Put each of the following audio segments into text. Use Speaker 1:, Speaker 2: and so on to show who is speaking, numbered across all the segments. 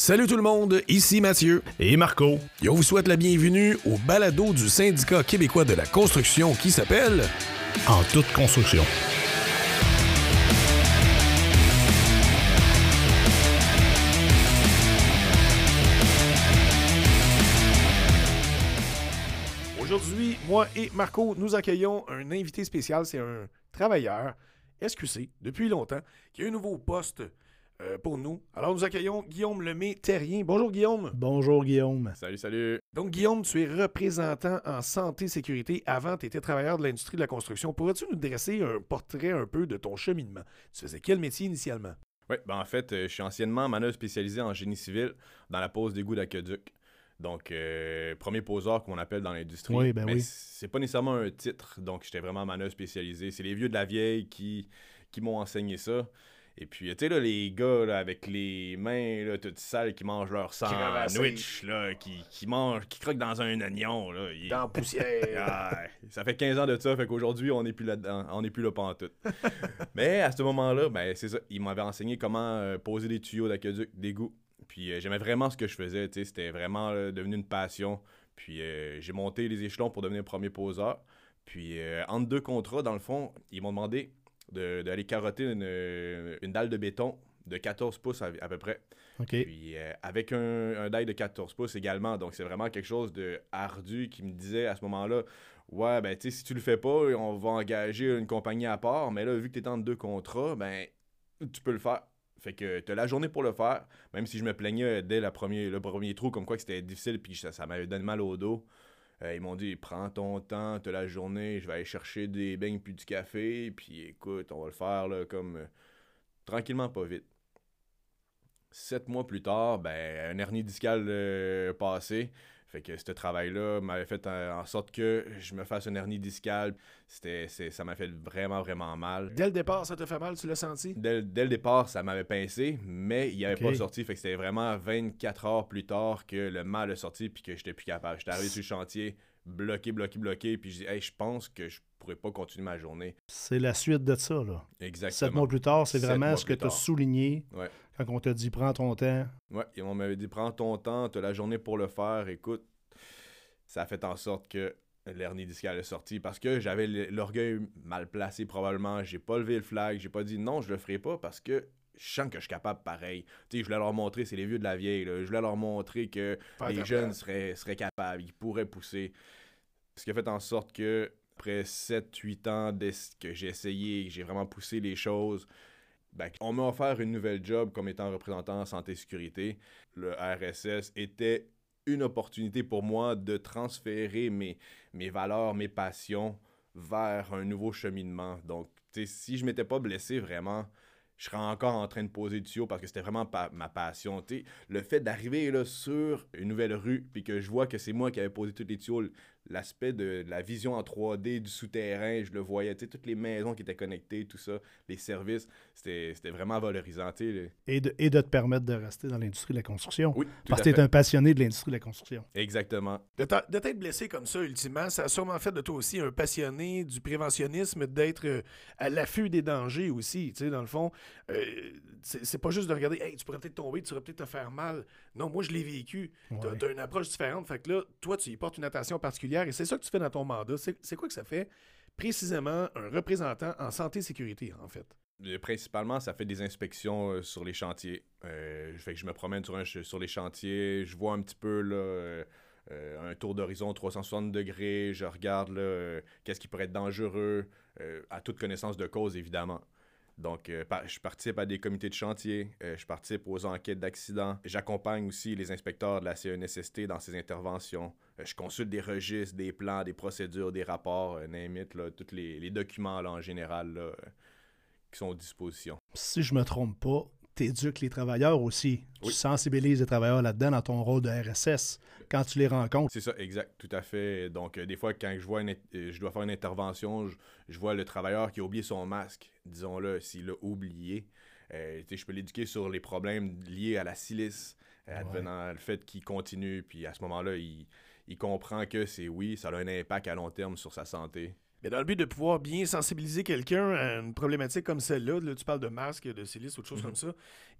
Speaker 1: Salut tout le monde, ici Mathieu.
Speaker 2: Et Marco.
Speaker 1: Et on vous souhaite la bienvenue au balado du syndicat québécois de la construction qui s'appelle
Speaker 2: En toute construction.
Speaker 1: Aujourd'hui, moi et Marco, nous accueillons un invité spécial. C'est un travailleur SQC depuis longtemps qui a un nouveau poste euh, pour nous. Alors nous accueillons Guillaume Lemay-Terrien. Bonjour Guillaume.
Speaker 2: Bonjour Guillaume.
Speaker 3: Salut, salut.
Speaker 1: Donc Guillaume, tu es représentant en santé et sécurité. Avant, tu étais travailleur de l'industrie de la construction. Pourrais-tu nous dresser un portrait un peu de ton cheminement? Tu faisais quel métier initialement?
Speaker 3: Oui, ben en fait, euh, je suis anciennement manœuvre spécialisé en génie civil dans la pose d'égout d'aqueduc. Donc, euh, premier poseur, comme on appelle dans l'industrie.
Speaker 2: Oui, ben
Speaker 3: Mais
Speaker 2: oui.
Speaker 3: c'est pas nécessairement un titre, donc j'étais vraiment manœuvre spécialisé. C'est les vieux de la vieille qui, qui m'ont enseigné ça. Et puis, tu sais, là, les gars là, avec les mains là, toutes sales qui mangent leur sandwich, là, qui, qui mangent, qui croquent dans un oignon. Là, ils-
Speaker 1: Dans poussière.
Speaker 3: Ah, ça fait 15 ans de ça, fait qu'aujourd'hui, on n'est plus là-dedans. On n'est plus là pantoute. Mais à ce moment-là, ben, c'est ça. Il m'avait enseigné comment euh, poser des tuyaux d'aqueduc, d'égout. Puis euh, j'aimais vraiment ce que je faisais, tu sais. C'était vraiment devenu une passion. Puis euh, j'ai monté les échelons pour devenir premier poseur. Puis euh, entre deux contrats, dans le fond, ils m'ont demandé de- d'aller carotter une, une dalle de béton de 14 pouces à, à peu près. Puis euh, avec un, un die de 14 pouces également. Donc c'est vraiment quelque chose de ardu qui me disait à ce moment-là Ouais, ben tu sais, si tu le fais pas, on va engager une compagnie à part. Mais là, vu que tu es entre deux contrats, ben tu peux le faire. Fait que tu as la journée pour le faire. Même si je me plaignais dès la premier, le premier trou, comme quoi que c'était difficile, puis ça, ça m'avait donné mal au dos. Euh, ils m'ont dit prends ton temps, t'as la journée, je vais aller chercher des beignes puis du café, puis écoute, on va le faire comme euh, tranquillement, pas vite. Sept mois plus tard, ben, un hernie discale euh, passé. Fait que ce travail-là m'avait fait euh, en sorte que je me fasse une hernie discale. C'était, c'est- ça m'a fait vraiment, vraiment mal.
Speaker 1: Dès le départ, ça te fait mal, tu l'as senti?
Speaker 3: Dès, dès le départ, ça m'avait pincé, mais il avait
Speaker 2: Ok.
Speaker 3: pas sorti. Fait que c'était vraiment 24 heures plus tard que le mal a sorti puis que j'étais plus capable. J'étais arrivé sur le chantier, bloqué, bloqué, bloqué, puis je dis, hey, je pense que je pourrais pas continuer ma journée.
Speaker 2: C'est la suite de ça, là.
Speaker 3: Exactement.
Speaker 2: Sept mois plus tard, c'est vraiment ce que tu as souligné
Speaker 3: Ouais.
Speaker 2: quand on t'a dit prends ton temps.
Speaker 3: Ouais, et on m'avait dit prends ton temps, t'as la journée pour le faire, écoute. Ça a fait en sorte que l'hernie discale est sortie parce que j'avais l'orgueil mal placé probablement. J'ai pas levé le flag, j'ai pas dit non, je le ferai pas parce que je sens que je suis capable pareil. Tu sais, je voulais leur montrer, c'est les vieux de la vieille, là. je voulais leur montrer que les jeunes seraient, seraient capables, ils pourraient pousser. Ce qui a fait en sorte que après 7-8 ans que j'ai essayé, j'ai vraiment poussé les choses, ben, on m'a offert une nouvelle job comme étant représentant en santé et sécurité. Le RSS était une opportunité pour moi de transférer mes, mes valeurs, mes passions vers un nouveau cheminement. Donc, si je m'étais pas blessé vraiment, je serais encore en train de poser du tuyau parce que c'était vraiment ma passion. Le fait d'arriver sur une nouvelle rue puis que je vois que c'est moi qui avais posé tous les tuyaux, l'aspect de la vision en 3D du souterrain, je le voyais, tu sais, toutes les maisons qui étaient connectées, tout ça, les services, c'était c'était vraiment valorisant. tu sais,
Speaker 2: Et de, et de te permettre de rester dans l'industrie de la construction.
Speaker 3: Oui, tout
Speaker 2: Parce que tu es un passionné de l'industrie de la construction.
Speaker 3: Exactement.
Speaker 1: De t'être blessé comme ça, ultimement, ça a sûrement fait de toi aussi un passionné du préventionnisme, d'être euh, à l'affût des dangers aussi. Tu sais, dans le fond, euh, c'est c'est pas juste de regarder, hey, tu pourrais peut-être tomber, tu pourrais peut-être te faire mal. Non, moi, je l'ai vécu.
Speaker 2: Ouais.
Speaker 1: t'as une approche différente. Fait que là, toi, tu y portes une attention particulière et c'est ça que tu fais dans ton mandat. C'est quoi que ça fait précisément un représentant en santé et sécurité, en fait?
Speaker 3: Euh, Principalement, ça fait des inspections euh, sur les chantiers. Euh, fait que je me promène sur, les chantiers, je vois un petit peu euh, un tour d'horizon 360 degrés, je regarde qu'est-ce qui pourrait être dangereux, à toute connaissance de cause, évidemment. Donc, euh, par- je participe à des comités de chantier, euh, je participe aux enquêtes d'accidents. J'accompagne aussi les inspecteurs de la CNSST dans ces interventions. Euh, je consulte des registres, des plans, des procédures, des rapports, là, tous les, documents en général qui sont à disposition.
Speaker 2: Si je me trompe pas, tu éduques les travailleurs aussi. Tu
Speaker 3: Oui.
Speaker 2: sensibilises les travailleurs là-dedans dans ton rôle de RSS quand tu les rencontres.
Speaker 3: C'est ça, exact, tout à fait. Donc, euh, des fois, quand je vois une euh, je dois faire une intervention, je, je vois le travailleur qui a oublié son masque, disons-le, s'il l'a oublié. euh, tu je peux l'éduquer sur les problèmes liés à la silice, euh,
Speaker 2: Ouais.
Speaker 3: le fait qu'il continue. Puis à ce moment-là, il, il comprend que c'est oui, ça a un impact à long terme sur sa santé.
Speaker 1: Mais dans le but de pouvoir bien sensibiliser quelqu'un à une problématique comme celle-là, là, tu parles de masque, de silice, autre chose
Speaker 3: Mhm.
Speaker 1: comme ça,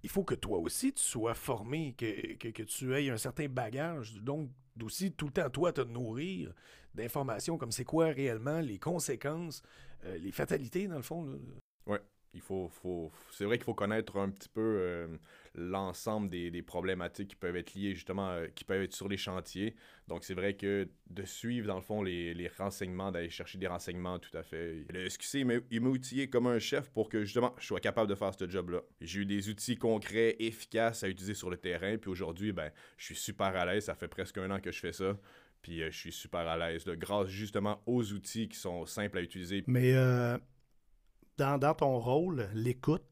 Speaker 1: il faut que toi aussi tu sois formé, que, que, que tu aies un certain bagage. Donc, aussi tout le temps, toi, te nourrir d'informations comme c'est quoi réellement les conséquences, euh, les fatalités, dans le fond. là.
Speaker 3: Il faut, faut, c'est vrai qu'il faut connaître un petit peu euh, l'ensemble des, des problématiques qui peuvent être liées justement, euh, qui peuvent être sur les chantiers. Donc c'est vrai que de suivre dans le fond les, les renseignements, d'aller chercher des renseignements, tout à fait. Le SQC, il m'a- il m'a outillé comme un chef pour que justement je sois capable de faire ce job-là. J'ai eu des outils concrets, efficaces à utiliser sur le terrain, puis aujourd'hui, ben, je suis super à l'aise. Ça fait presque un an que je fais ça. Puis euh, je suis super à l'aise, grâce justement aux outils qui sont simples à utiliser.
Speaker 2: Mais euh, dans, ton rôle, l'écoute,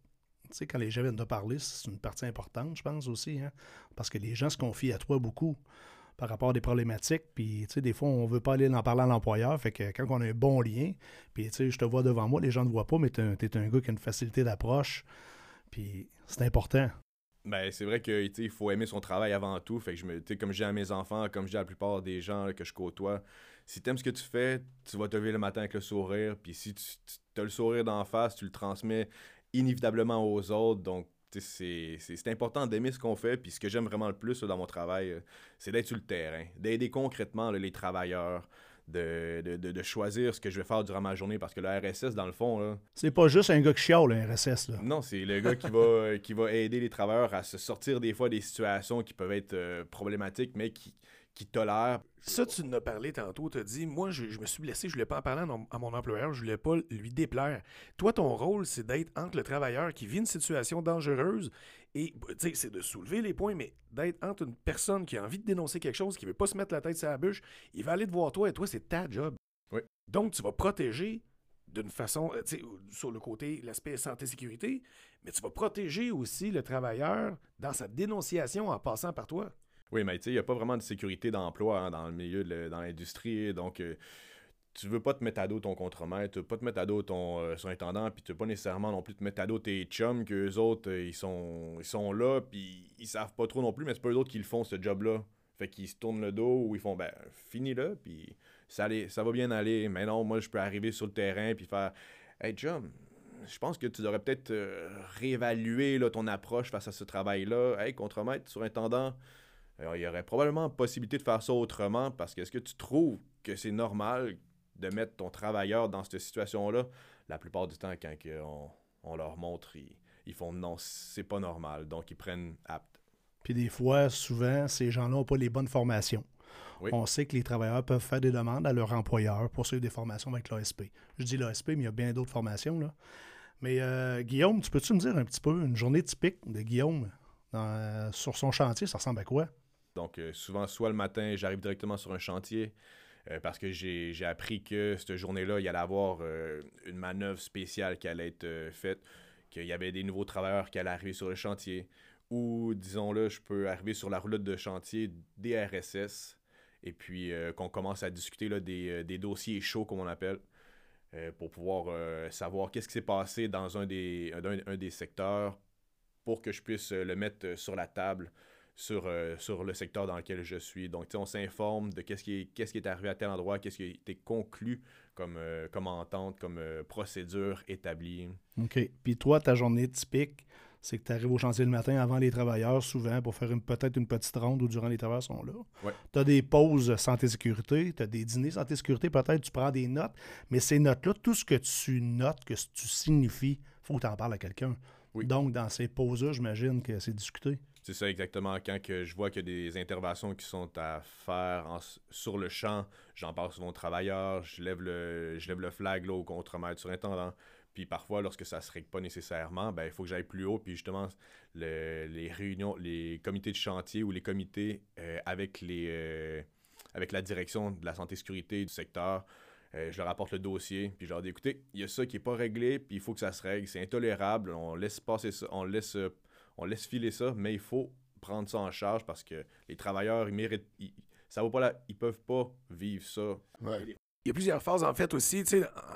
Speaker 2: tu sais, quand les gens viennent de parler, c'est une partie importante, je pense aussi, hein, parce que les gens se confient à toi beaucoup par rapport à des problématiques, puis tu sais, des fois, on veut pas aller en parler à l'employeur, fait que quand on a un bon lien, puis tu sais, je te vois devant moi, les gens ne te voient pas, mais tu es, un gars qui a une facilité d'approche, puis c'est important.
Speaker 3: Ben, c'est vrai que il faut aimer son travail avant tout. Fait que je me, comme je dis à mes enfants, comme je dis à la plupart des gens que je côtoie, si t'aimes ce que tu fais, tu vas te lever le matin avec le sourire. Puis si tu, as le sourire d'en face, tu le transmets inévitablement aux autres. Donc, c'est- important d'aimer ce qu'on fait. Puis ce que j'aime vraiment le plus là, dans mon travail, euh, c'est d'être sur le terrain, d'aider concrètement là, les travailleurs, de, de, de- choisir ce que je vais faire durant ma journée. Parce que le RSS, dans le fond,
Speaker 2: C'est pas juste un gars qui chiale, le RSS, là.
Speaker 3: non, c'est le gars qui va, euh, qui va aider les travailleurs à se sortir des fois des situations qui peuvent être euh, problématiques, mais qui, qui tolèrent.
Speaker 1: Ça, tu en as parlé tantôt, tu as dit, moi, je, je me suis blessé, je voulais pas en parler à, mon- employeur, je voulais pas lui déplaire. Toi, ton rôle, c'est d'être entre le travailleur qui vit une situation dangereuse et, bah, tu sais, c'est de soulever les points, mais d'être entre une personne qui a envie de dénoncer quelque chose, qui veut pas se mettre la tête sur la bûche, il va aller te voir toi et toi, c'est ta job.
Speaker 3: Oui.
Speaker 1: Donc, tu vas protéger d'une façon, euh, tu sais, sur le côté, l'aspect santé-sécurité, mais tu vas protéger aussi le travailleur dans sa dénonciation en passant par toi.
Speaker 3: Oui, mais tu sais, il n'y a pas vraiment de sécurité d'emploi hein, dans le milieu, de dans l'industrie. Donc, euh, tu veux pas te mettre à dos ton contremaître, tu veux pas te mettre à dos ton euh, surintendant, puis tu veux pas nécessairement non plus te mettre à dos tes chums, qu'eux autres, euh, ils, sont, ils sont là, puis ils savent pas trop non plus, mais c'est pas eux autres qui le font, ce job-là. Fait qu'ils se tournent le dos ou ils font, ben, finis-le, puis ça, ça va bien aller. Mais non, moi, je peux arriver sur le terrain, puis faire, hey, chum, je pense que tu devrais peut-être euh, réévaluer là, ton approche face à ce travail-là. Hey, contremaître, surintendant, alors, il y aurait probablement possibilité de faire ça autrement parce que est-ce que tu trouves que c'est normal de mettre ton travailleur dans cette situation-là? La plupart du temps, quand on, on leur montre, ils, ils font non, c'est pas normal. Donc, ils prennent apte.
Speaker 2: Puis des fois, souvent, ces gens-là n'ont pas les bonnes formations.
Speaker 3: Oui.
Speaker 2: On sait que les travailleurs peuvent faire des demandes à leur employeur pour suivre des formations avec l'ASP. Je dis l'ASP, mais il y a bien d'autres formations. Là. Mais euh, Guillaume, tu peux-tu me dire un petit peu une journée typique de Guillaume dans- sur son chantier, ça ressemble à quoi?
Speaker 3: Donc, euh, souvent, soit le matin, j'arrive directement sur un chantier euh, parce que j'ai appris que cette journée-là, il y allait avoir euh, une manœuvre spéciale qui allait être faite, qu'il y avait des nouveaux travailleurs qui allaient arriver sur le chantier. Ou, disons-le, je peux arriver sur la roulotte de chantier des et puis qu'on commence à discuter des, des dossiers chauds, comme on appelle, pour pouvoir savoir qu'est-ce qui s'est passé dans un des, secteurs pour que je puisse le mettre sur la table sur, euh, sur le secteur dans lequel je suis. Donc, on s'informe de qu'est-ce qui, est, qu'est-ce qui est arrivé à tel endroit, qu'est-ce qui a été conclu comme, euh, comme entente, comme euh, procédure établie.
Speaker 2: OK. Puis toi, ta journée typique, c'est que tu arrives au chantier le matin avant les travailleurs, souvent, pour faire une- peut-être une petite ronde ou durant les travailleurs sont là.
Speaker 3: Ouais.
Speaker 2: Tu as des pauses santé-sécurité, tu as des dîners santé-sécurité, peut-être tu prends des notes, mais ces notes-là, tout ce que tu notes, que tu signifies, faut que tu en parles à quelqu'un.
Speaker 3: Oui.
Speaker 2: Donc, dans ces pauses-là, j'imagine que c'est discuté.
Speaker 3: C'est ça exactement. Quand que je vois qu'il y a des interventions qui sont à faire en- sur le champ, j'en parle souvent aux travailleurs, je lève le, je lève le flag là, au contremaître surintendant. Puis parfois, lorsque ça ne se règle pas nécessairement, ben, il faut que j'aille plus haut. Puis justement, le- les réunions, les comités de chantier ou les comités euh, avec, les, euh, avec la direction de la santé-sécurité du secteur, euh, je leur apporte le dossier, puis je leur dis écoutez, il y a ça qui n'est pas réglé, puis il faut que ça se règle, c'est intolérable, on laisse passer ça, on laisse, on laisse filer ça, mais il faut prendre ça en charge parce que les travailleurs, ils méritent, ils, ça vaut pas la, ils peuvent pas vivre ça.
Speaker 1: Il y a plusieurs phases, en fait, aussi.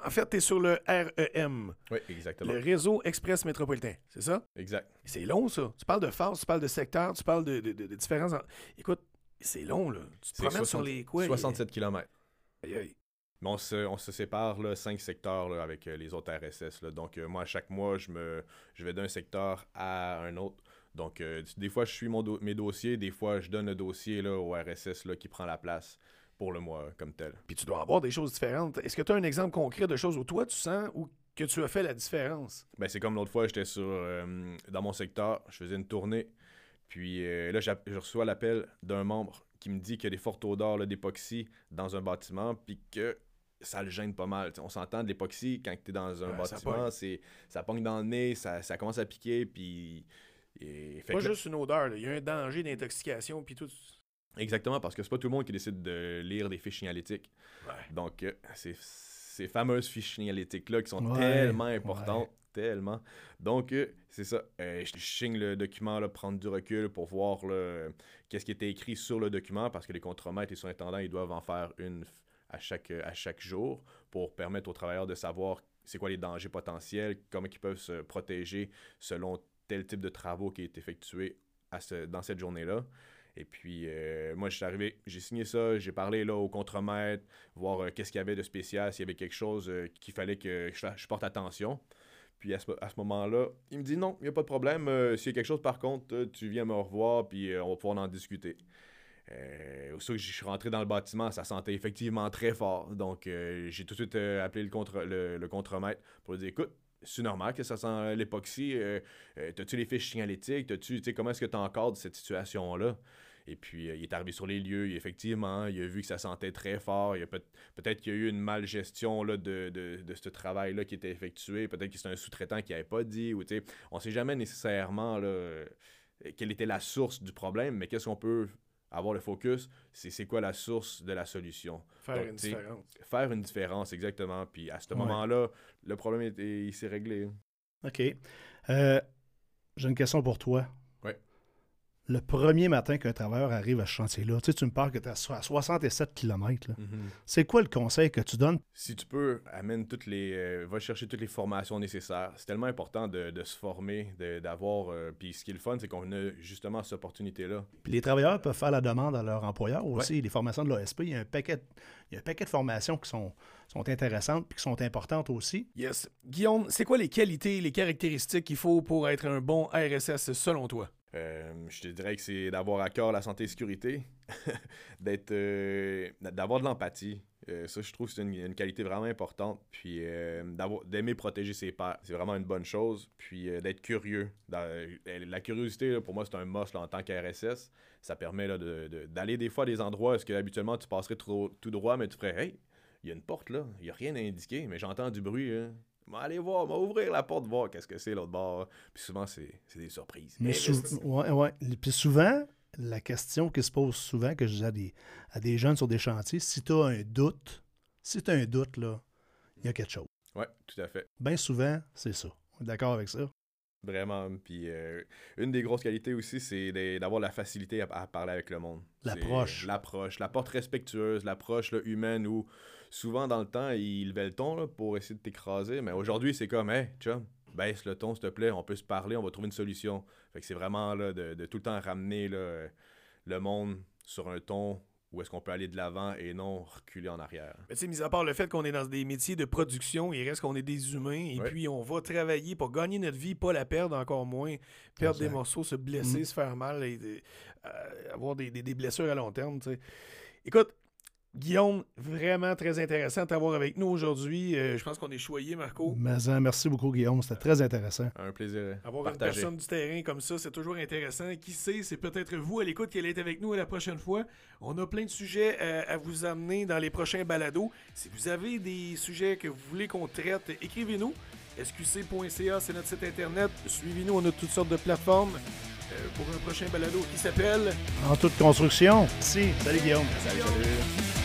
Speaker 1: En fait, tu es sur le REM,
Speaker 3: Oui, exactement.
Speaker 1: le réseau express métropolitain, c'est ça?
Speaker 3: Exact.
Speaker 1: C'est long, ça. Tu parles de phase, tu parles de secteur, tu parles de, de, de- de différents... en- Écoute, c'est long, là. Tu te promènes
Speaker 3: 60
Speaker 1: sur les... Quoi,
Speaker 3: 67 km.
Speaker 1: Aïe, aïe.
Speaker 3: Mais on se, on se sépare là, cinq secteurs là, avec euh, les autres RSS. là. Donc, euh, moi, à chaque mois, je, me, je vais d'un secteur à un autre. Donc, euh, des fois, je suis mon do- mes dossiers. Des fois, je donne le dossier là, au RSS là, qui prend la place pour le mois euh, comme tel.
Speaker 1: Puis tu dois avoir des choses différentes. Est-ce que tu as un exemple concret de choses où toi tu sens ou que tu as fait la différence?
Speaker 3: Ben, c'est comme l'autre fois, j'étais sur euh, dans mon secteur, je faisais une tournée. Puis là, je reçois l'appel d'un membre qui me dit qu'il y a des fortes odeurs d'époxy dans un bâtiment, puis que ça le gêne pas mal. T'sais, on s'entend de l'époxy, quand tu es dans un
Speaker 1: Ouais, ça
Speaker 3: bâtiment,
Speaker 1: pogne.
Speaker 3: c'est ça pogne dans le nez, ça, ça commence à piquer, puis. et- fait
Speaker 1: Pas
Speaker 3: que là-
Speaker 1: juste une odeur, il y a un danger d'intoxication puis tout.
Speaker 3: Exactement, parce que c'est pas tout le monde qui décide de lire des fiches signalétiques.
Speaker 1: Ouais.
Speaker 3: Donc, euh, ces, ces fameuses fiches signalétiques-là qui sont
Speaker 2: Ouais,
Speaker 3: tellement importantes, tellement. Donc, euh, c'est ça. Euh, je signe le document, là, prendre du recul pour voir là, qu'est-ce qui était écrit sur le document, parce que les contremaîtres et surintendants, ils doivent en faire une à chaque, à chaque jour pour permettre aux travailleurs de savoir c'est quoi les dangers potentiels, comment ils peuvent se protéger selon tel type de travaux qui est effectué à ce- dans cette journée-là. Et puis, euh, moi, je suis arrivé, j'ai signé ça, j'ai parlé là au contremaître, voir euh, qu'est-ce qu'il y avait de spécial, s'il y avait quelque chose euh, qu'il fallait que je, je porte attention. Puis à ce, à ce moment-là, il me dit non, il n'y a pas de problème. euh, S'il y a quelque chose, par contre, euh, tu viens me revoir, puis euh, on va pouvoir en discuter. Euh, que je suis rentré dans le bâtiment, ça sentait effectivement très fort. Donc, euh, j'ai tout de suite euh, appelé le, contre, le, contremaître pour lui dire écoute, c'est normal que ça sent l'époxy. euh, T'as-tu les fiches signalétiques? T'as-tu, comment est-ce que tu encadres cette situation-là? Et puis, il est arrivé sur les lieux. effectivement, il a vu que ça sentait très fort. Peut- peut-être qu'il y a eu une malgestion là, de, de, de ce travail-là qui était effectué. Peut-être que c'est un sous-traitant qui n'avait pas dit. Ou, on ne sait jamais nécessairement là, quelle était la source du problème, mais qu'est-ce qu'on peut avoir le focus, c'est c'est quoi la source de la solution?
Speaker 1: Faire
Speaker 3: Donc,
Speaker 1: une différence.
Speaker 3: Faire une différence, exactement. Puis à ce
Speaker 2: Ouais.
Speaker 3: moment-là, le problème était, il s'est réglé.
Speaker 2: OK. Euh, J'ai une question pour toi. Le premier matin qu'un travailleur arrive à ce chantier-là, tu sais, tu me parles que tu es à so- à 67 km. C'est quoi le conseil que tu donnes?
Speaker 3: Si tu peux, amène toutes les. euh, va chercher toutes les formations nécessaires. C'est tellement important de, de se former, de- d'avoir. euh, puis ce qui est le fun, c'est qu'on a justement cette opportunité-là.
Speaker 2: Puis les travailleurs peuvent faire la demande à leur employeur aussi. Les formations de l'OSP, il y a un paquet, il y a un paquet de formations qui sont, sont intéressantes puis qui sont importantes aussi.
Speaker 1: Yes. Guillaume, c'est quoi les qualités, les caractéristiques qu'il faut pour être un bon RSS selon toi?
Speaker 3: Euh, je te dirais que c'est d'avoir à cœur la santé et sécurité, d'être, euh, d'avoir de l'empathie. Euh, ça, je trouve que c'est une, qualité vraiment importante. Puis d'aimer protéger ses pairs, c'est vraiment une bonne chose. Puis d'être curieux. La curiosité, pour moi, c'est un must en tant qu'RSS. Ça permet d'aller des fois à des endroits où que habituellement tu passerais trop, tout droit, mais tu ferais Hey, il y a une porte là, il n'y a rien à indiquer, mais j'entends du bruit. Hein. M'en aller voir, m'en ouvrir la porte, voir qu'est-ce que c'est l'autre bord. Puis souvent, c'est, des surprises.
Speaker 2: Mais sou- ouais, ouais. Puis souvent, la question qui se pose souvent, que je dis à des, à des jeunes sur des chantiers, si tu as un doute, si tu as un doute, là, il y a quelque chose.
Speaker 3: Ouais, tout à fait.
Speaker 2: Bien souvent, c'est ça. On est D'accord avec ça?
Speaker 3: Vraiment. Puis euh, une des grosses qualités aussi, c'est d'avoir la facilité à, à parler avec le monde.
Speaker 2: L'approche.
Speaker 3: L'approche. L'approche respectueuse, l'approche humaine où souvent dans le temps, il levait le ton là, pour essayer de t'écraser. Mais aujourd'hui, c'est comme, hey, chum, baisse le ton, s'il te plaît, on peut se parler, on va trouver une solution. Fait que c'est vraiment là, de, de tout le temps ramener là, le monde sur un ton où est-ce qu'on peut aller de l'avant et non reculer en arrière.
Speaker 1: Mais tu sais, mis à part le fait qu'on est dans des métiers de production, il reste qu'on est des humains et puis on va travailler pour gagner notre vie, pas la perdre encore moins, perdre des morceaux, se blesser,
Speaker 2: Mm.
Speaker 1: se faire mal et et, euh, avoir des, des- des blessures à long terme. tu sais. Écoute, Guillaume, vraiment très intéressant de t'avoir avec nous aujourd'hui. Euh, je pense qu'on est choyé, Marco.
Speaker 2: Mais, euh, merci beaucoup, Guillaume. C'était très intéressant.
Speaker 3: Un plaisir.
Speaker 1: Avoir
Speaker 3: partagé.
Speaker 1: une personne du terrain comme ça, c'est toujours intéressant. Qui sait, c'est peut-être vous à l'écoute qui allez être avec nous la prochaine fois. On a plein de sujets euh, à vous amener dans les prochains balados. Si vous avez des sujets que vous voulez qu'on traite, écrivez-nous. sqc.ca, c'est notre site internet. Suivez-nous, on a toutes sortes de plateformes euh, pour un prochain balado qui s'appelle
Speaker 2: En toute construction. Si. Salut, Guillaume.
Speaker 3: Salut, salut.